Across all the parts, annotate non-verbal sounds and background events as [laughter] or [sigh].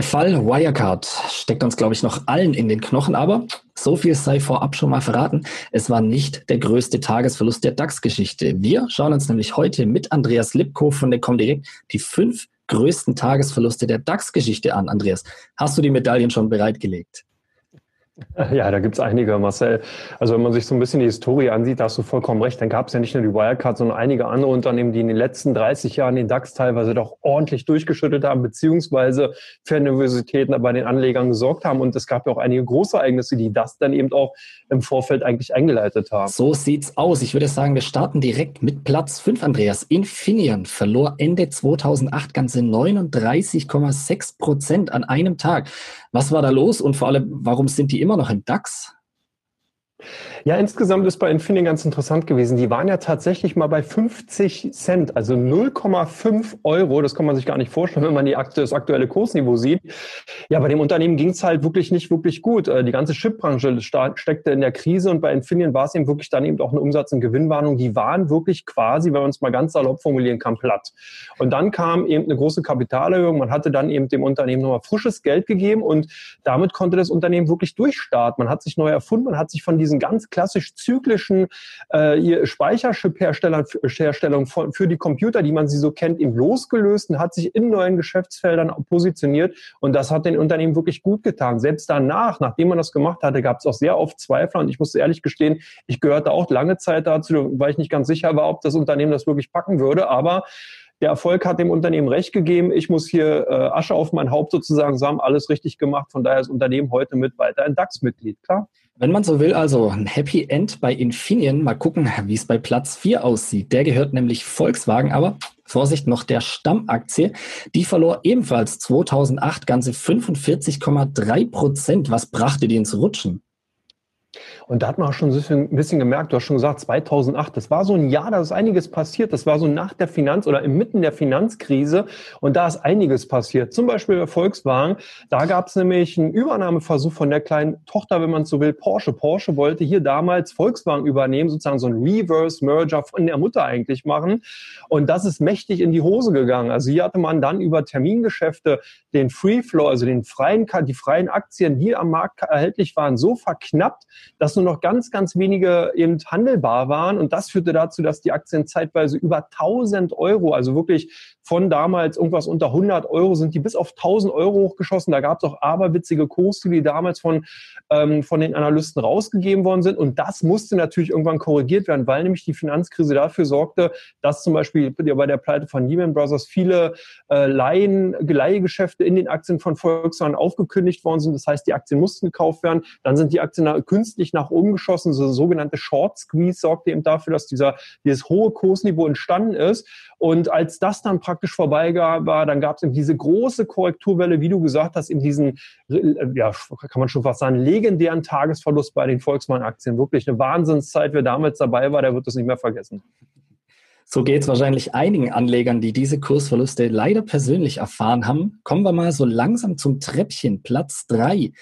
Der Fall Wirecard steckt uns, glaube ich, noch allen in den Knochen, aber so viel sei vorab schon mal verraten. Es war nicht der größte Tagesverlust der DAX-Geschichte. Wir schauen uns nämlich heute mit Andreas Lipko von der Comdirect die fünf größten Tagesverluste der DAX-Geschichte an. Andreas, hast du die Medaillen schon bereitgelegt? [laughs] Ja, da gibt's einige, Marcel. Also wenn man sich so ein bisschen die Historie ansieht, da hast du vollkommen recht, dann gab es ja nicht nur die Wirecard, sondern einige andere Unternehmen, die in den letzten 30 Jahren den DAX teilweise doch ordentlich durchgeschüttet haben, beziehungsweise für Nervositäten bei den Anlegern gesorgt haben. Und es gab ja auch einige Großereignisse, die das dann eben auch im Vorfeld eigentlich eingeleitet haben. So sieht's aus. Ich würde sagen, wir starten direkt mit Platz 5, Andreas. Infineon verlor Ende 2008 ganze 39,6 Prozent an einem Tag. Was war da los und vor allem, warum sind die immer noch im DAX? Ja, insgesamt ist bei Infineon ganz interessant gewesen. Die waren ja tatsächlich mal bei 50 Cent, also 0,5 Euro. Das kann man sich gar nicht vorstellen, [laughs] wenn man die, das aktuelle Kursniveau sieht. Ja, bei dem Unternehmen ging es halt wirklich nicht wirklich gut. Äh, die ganze Chipbranche steckte in der Krise und bei Infineon war es eben wirklich dann eben auch eine Umsatz- und Gewinnwarnung. Die waren wirklich quasi, wenn man es mal ganz salopp formulieren kann, platt. Und dann kam eben eine große Kapitalerhöhung. Man hatte dann eben dem Unternehmen nochmal frisches Geld gegeben und damit konnte das Unternehmen wirklich durchstarten. Man hat sich neu erfunden, man hat sich von diesen ganz klassisch zyklischen äh, Speicherchip-Herstellung für die Computer, die man sie so kennt, eben losgelöst und hat sich in neuen Geschäftsfeldern positioniert. Und das hat den Unternehmen wirklich gut getan. Selbst danach, nachdem man das gemacht hatte, gab es auch sehr oft Zweifler. Und ich muss ehrlich gestehen, ich gehörte auch lange Zeit dazu, weil ich nicht ganz sicher war, ob das Unternehmen das wirklich packen würde. Aber der Erfolg hat dem Unternehmen recht gegeben. Ich muss hier äh, Asche auf mein Haupt sozusagen sagen, alles richtig gemacht. Von daher ist das Unternehmen heute mit weiter ein DAX-Mitglied, klar. Wenn man so will, also ein Happy End bei Infineon. Mal gucken, wie es bei Platz 4 aussieht. Der gehört nämlich Volkswagen, aber Vorsicht noch der Stammaktie. Die verlor ebenfalls 2008 ganze 45,3 Prozent. Was brachte die ins Rutschen? Und da hat man auch schon ein bisschen gemerkt, du hast schon gesagt, 2008, das war so ein Jahr, da ist einiges passiert. Das war so nach der Finanz- oder inmitten der Finanzkrise. Und da ist einiges passiert. Zum Beispiel bei Volkswagen, da gab es nämlich einen Übernahmeversuch von der kleinen Tochter, wenn man so will, Porsche. Porsche wollte hier damals Volkswagen übernehmen, sozusagen so ein Reverse-Merger von der Mutter eigentlich machen. Und das ist mächtig in die Hose gegangen. Also hier hatte man dann über Termingeschäfte den Free Flow, also den freien, die freien Aktien, die am Markt erhältlich waren, so verknappt, dass nur noch ganz, ganz wenige eben handelbar waren. Und das führte dazu, dass die Aktien zeitweise über 1000 Euro, also wirklich von damals irgendwas unter 100 Euro, sind die bis auf 1000 Euro hochgeschossen. Da gab es auch aberwitzige Kurse, die damals von, ähm, von den Analysten rausgegeben worden sind. Und das musste natürlich irgendwann korrigiert werden, weil nämlich die Finanzkrise dafür sorgte, dass zum Beispiel bei der Pleite von Lehman Brothers viele äh, Leihen, Leihgeschäfte in den Aktien von Volkswagen aufgekündigt worden sind. Das heißt, die Aktien mussten gekauft werden. Dann sind die Aktien künstlich nach oben geschossen. So sogenannte Short Squeeze sorgte eben dafür, dass dieser, dieses hohe Kursniveau entstanden ist. Und als das dann praktisch vorbei war, dann gab es eben diese große Korrekturwelle, wie du gesagt hast, in diesen, ja, kann man schon fast sagen, legendären Tagesverlust bei den Volkswagen-Aktien. Wirklich eine Wahnsinnszeit. Wer damals dabei war, der wird das nicht mehr vergessen. So geht es wahrscheinlich einigen Anlegern, die diese Kursverluste leider persönlich erfahren haben. Kommen wir mal so langsam zum Treppchen. Platz drei.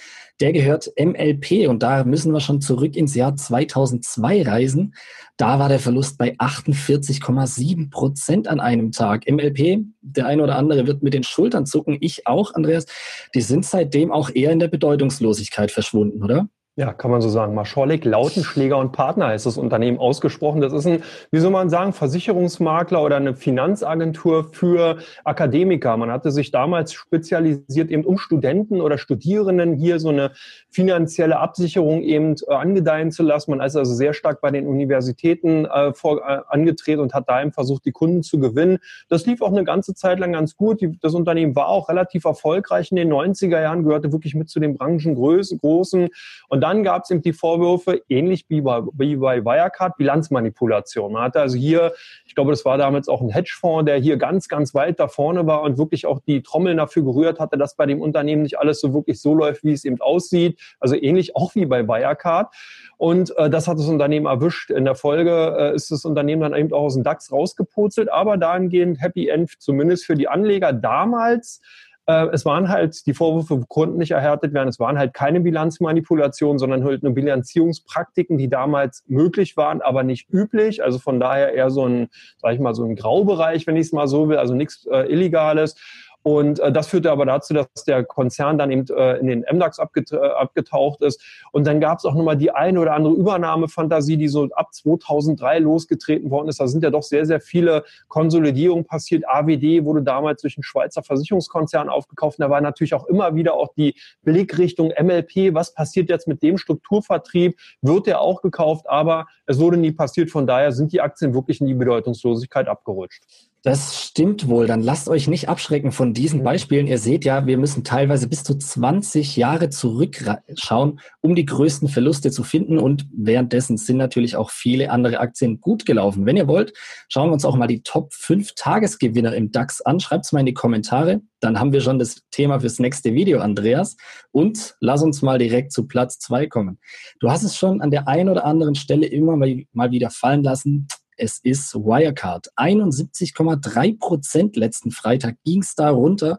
Der gehört MLP und da müssen wir schon zurück ins Jahr 2002 reisen. Da war der Verlust bei 48,7 Prozent an einem Tag. MLP, der eine oder andere wird mit den Schultern zucken. Ich auch, Andreas. Die sind seitdem auch eher in der Bedeutungslosigkeit verschwunden, oder? Ja, kann man so sagen. Maschorlik, Lautenschläger und Partner ist das Unternehmen ausgesprochen. Das ist ein, wie soll man sagen, Versicherungsmakler oder eine Finanzagentur für Akademiker. Man hatte sich damals spezialisiert eben um Studenten oder Studierenden hier so eine finanzielle Absicherung eben äh, angedeihen zu lassen. Man ist also sehr stark bei den Universitäten äh, vor, äh, angetreten und hat da eben versucht, die Kunden zu gewinnen. Das lief auch eine ganze Zeit lang ganz gut. Die, das Unternehmen war auch relativ erfolgreich in den 90er Jahren, gehörte wirklich mit zu den Branchengrößen, großen. Und dann gab es eben die Vorwürfe, ähnlich wie bei, wie bei Wirecard, Bilanzmanipulation. Man hatte also hier, ich glaube, das war damals auch ein Hedgefonds, der hier ganz, ganz weit da vorne war und wirklich auch die Trommeln dafür gerührt hatte, dass bei dem Unternehmen nicht alles so wirklich so läuft, wie es eben aussieht. Also ähnlich auch wie bei Wirecard. Und äh, das hat das Unternehmen erwischt. In der Folge äh, ist das Unternehmen dann eben auch aus dem DAX rausgepurzelt, aber dahingehend Happy End zumindest für die Anleger damals es waren halt, die Vorwürfe konnten nicht erhärtet werden, es waren halt keine Bilanzmanipulationen, sondern halt nur Bilanzierungspraktiken, die damals möglich waren, aber nicht üblich. Also von daher eher so ein, sag ich mal, so ein Graubereich, wenn ich es mal so will, also nichts äh, Illegales. Und äh, das führte aber dazu, dass der Konzern dann eben äh, in den MDAX abget äh, abgetaucht ist. Und dann gab es auch nochmal die eine oder andere Übernahmefantasie, die so ab 2003 losgetreten worden ist. Da sind ja doch sehr, sehr viele Konsolidierungen passiert. AWD wurde damals durch einen Schweizer Versicherungskonzern aufgekauft. Und da war natürlich auch immer wieder auch die Blickrichtung MLP. Was passiert jetzt mit dem Strukturvertrieb? Wird der auch gekauft? Aber es wurde nie passiert. Von daher sind die Aktien wirklich in die Bedeutungslosigkeit abgerutscht. Das stimmt wohl. Dann lasst euch nicht abschrecken von diesen mhm. Beispielen. Ihr seht ja, wir müssen teilweise bis zu 20 Jahre zurückschauen, um die größten Verluste zu finden. Und währenddessen sind natürlich auch viele andere Aktien gut gelaufen. Wenn ihr wollt, schauen wir uns auch mal die Top 5 Tagesgewinner im DAX an. Schreibt es mal in die Kommentare. Dann haben wir schon das Thema fürs nächste Video, Andreas. Und lass uns mal direkt zu Platz 2 kommen. Du hast es schon an der einen oder anderen Stelle immer mal wieder fallen lassen es ist Wirecard. 71,3 Prozent letzten Freitag ging es da runter.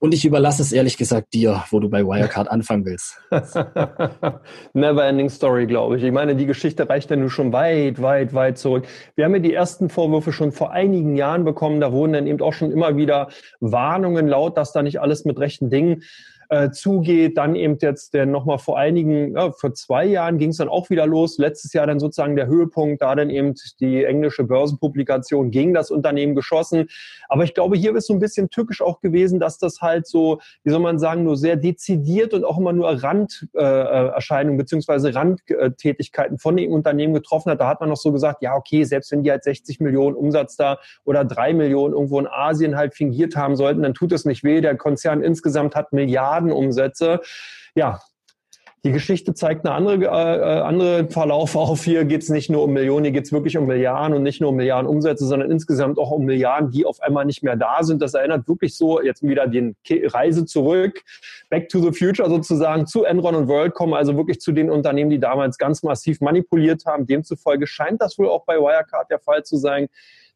Und ich überlasse es ehrlich gesagt dir, wo du bei Wirecard anfangen willst. [laughs] Never ending story, glaube ich. Ich meine, die Geschichte reicht ja nur schon weit, weit, weit zurück. Wir haben ja die ersten Vorwürfe schon vor einigen Jahren bekommen. Da wurden dann eben auch schon immer wieder Warnungen laut, dass da nicht alles mit rechten Dingen äh, zugeht. Dann eben jetzt der nochmal vor einigen, ja, vor zwei Jahren ging es dann auch wieder los. Letztes Jahr dann sozusagen der Höhepunkt, da dann eben die englische Börsenpublikation gegen das Unternehmen geschossen. Aber ich glaube, hier ist so ein bisschen tückisch auch gewesen, dass das halt so, wie soll man sagen, nur sehr dezidiert und auch immer nur Randerscheinungen äh, beziehungsweise Randtätigkeiten von dem Unternehmen getroffen hat. Da hat man noch so gesagt, ja, okay, selbst wenn die halt 60 Millionen Umsatz da oder drei Millionen irgendwo in Asien halt fingiert haben sollten, dann tut es nicht weh. Der Konzern insgesamt hat Milliarden Milliardenumsätze. Ja, die Geschichte zeigt eine andere, äh, andere Verlauf auf. Hier geht es nicht nur um Millionen, hier geht es wirklich um Milliarden und nicht nur um Milliarden Umsätze, sondern insgesamt auch um Milliarden, die auf einmal nicht mehr da sind. Das erinnert wirklich so jetzt wieder die Reise zurück, back to the future sozusagen, zu Enron und WorldCom, also wirklich zu den Unternehmen, die damals ganz massiv manipuliert haben. Demzufolge scheint das wohl auch bei Wirecard der Fall zu sein.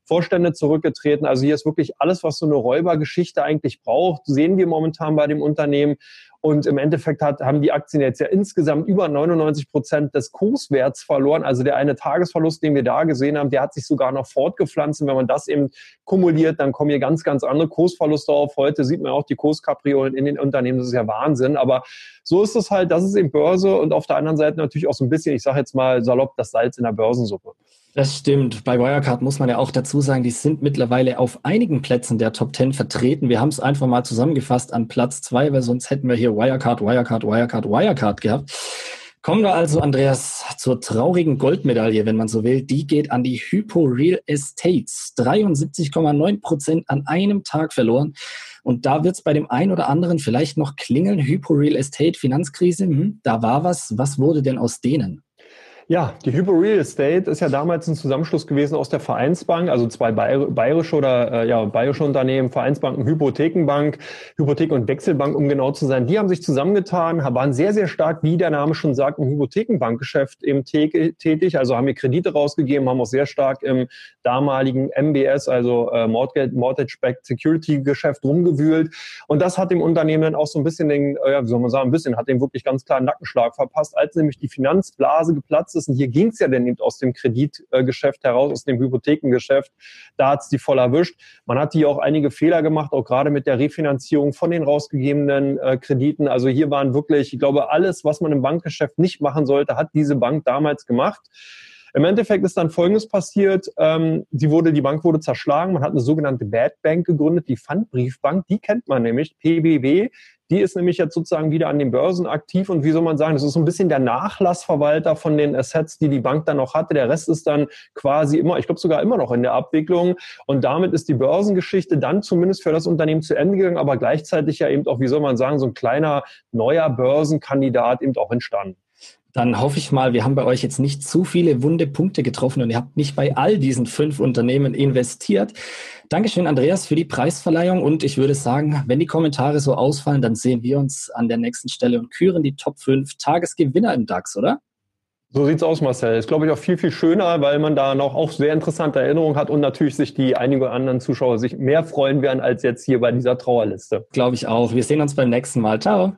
Vorstände zurückgetreten. Also hier ist wirklich alles, was so eine Räubergeschichte eigentlich braucht, sehen wir momentan bei dem Unternehmen. Und im Endeffekt hat, haben die Aktien jetzt ja insgesamt über 99 Prozent des Kurswerts verloren. Also der eine Tagesverlust, den wir da gesehen haben, der hat sich sogar noch fortgepflanzt. Und wenn man das eben kumuliert, dann kommen hier ganz, ganz andere Kursverluste auf. Heute sieht man auch die Kurskapriolen in den Unternehmen. Das ist ja Wahnsinn. Aber so ist es halt, das ist eben Börse und auf der anderen Seite natürlich auch so ein bisschen, ich sage jetzt mal salopp, das Salz in der Börsensuppe. Das stimmt. Bei Wirecard muss man ja auch dazu sagen, die sind mittlerweile auf einigen Plätzen der Top 10 vertreten. Wir haben es einfach mal zusammengefasst an Platz zwei, weil sonst hätten wir hier Wirecard, Wirecard, Wirecard, Wirecard gehabt. Kommen wir also, Andreas, zur traurigen Goldmedaille, wenn man so will. Die geht an die Hypo Real Estates. 73,9 Prozent an einem Tag verloren. Und da wird es bei dem einen oder anderen vielleicht noch klingeln. Hypo Real Estate, Finanzkrise, hm, da war was. Was wurde denn aus denen? Ja, die Hypo Real Estate ist ja damals ein Zusammenschluss gewesen aus der Vereinsbank, also zwei bayerische oder äh, ja, bayerische Unternehmen, Vereinsbanken, Hypothekenbank, Hypothek- und Wechselbank, um genau zu sein. Die haben sich zusammengetan, waren sehr, sehr stark, wie der Name schon sagt, im Hypothekenbankgeschäft eben tätig, also haben wir Kredite rausgegeben, haben auch sehr stark im damaligen MBS, also äh, Mortgage-Backed Security-Geschäft rumgewühlt. Und das hat dem Unternehmen dann auch so ein bisschen den, äh, ja, wie soll man sagen, ein bisschen, hat dem wirklich ganz klar einen Nackenschlag verpasst, als nämlich die Finanzblase geplatzt ist. Und hier ging es ja dann eben aus dem Kreditgeschäft heraus, aus dem Hypothekengeschäft. Da hat es die voll erwischt. Man hat hier auch einige Fehler gemacht, auch gerade mit der Refinanzierung von den rausgegebenen äh, Krediten. Also hier waren wirklich, ich glaube, alles, was man im Bankgeschäft nicht machen sollte, hat diese Bank damals gemacht. Im Endeffekt ist dann Folgendes passiert. Ähm, die, wurde, die Bank wurde zerschlagen. Man hat eine sogenannte Bad Bank gegründet, die Pfandbriefbank. Die kennt man nämlich, PBW. Die ist nämlich jetzt sozusagen wieder an den Börsen aktiv und wie soll man sagen, das ist so ein bisschen der Nachlassverwalter von den Assets, die die Bank dann noch hatte. Der Rest ist dann quasi immer, ich glaube sogar immer noch in der Abwicklung und damit ist die Börsengeschichte dann zumindest für das Unternehmen zu Ende gegangen, aber gleichzeitig ja eben auch, wie soll man sagen, so ein kleiner neuer Börsenkandidat eben auch entstanden. Dann hoffe ich mal, wir haben bei euch jetzt nicht zu viele wunde Punkte getroffen und ihr habt nicht bei all diesen fünf Unternehmen investiert. Dankeschön, Andreas, für die Preisverleihung. Und ich würde sagen, wenn die Kommentare so ausfallen, dann sehen wir uns an der nächsten Stelle und küren die Top 5 Tagesgewinner im DAX, oder? So sieht's aus, Marcel. Ist, glaube ich, auch viel, viel schöner, weil man da noch auch sehr interessante Erinnerungen hat und natürlich sich die einige anderen Zuschauer sich mehr freuen werden als jetzt hier bei dieser Trauerliste. Glaube ich auch. Wir sehen uns beim nächsten Mal. Ciao.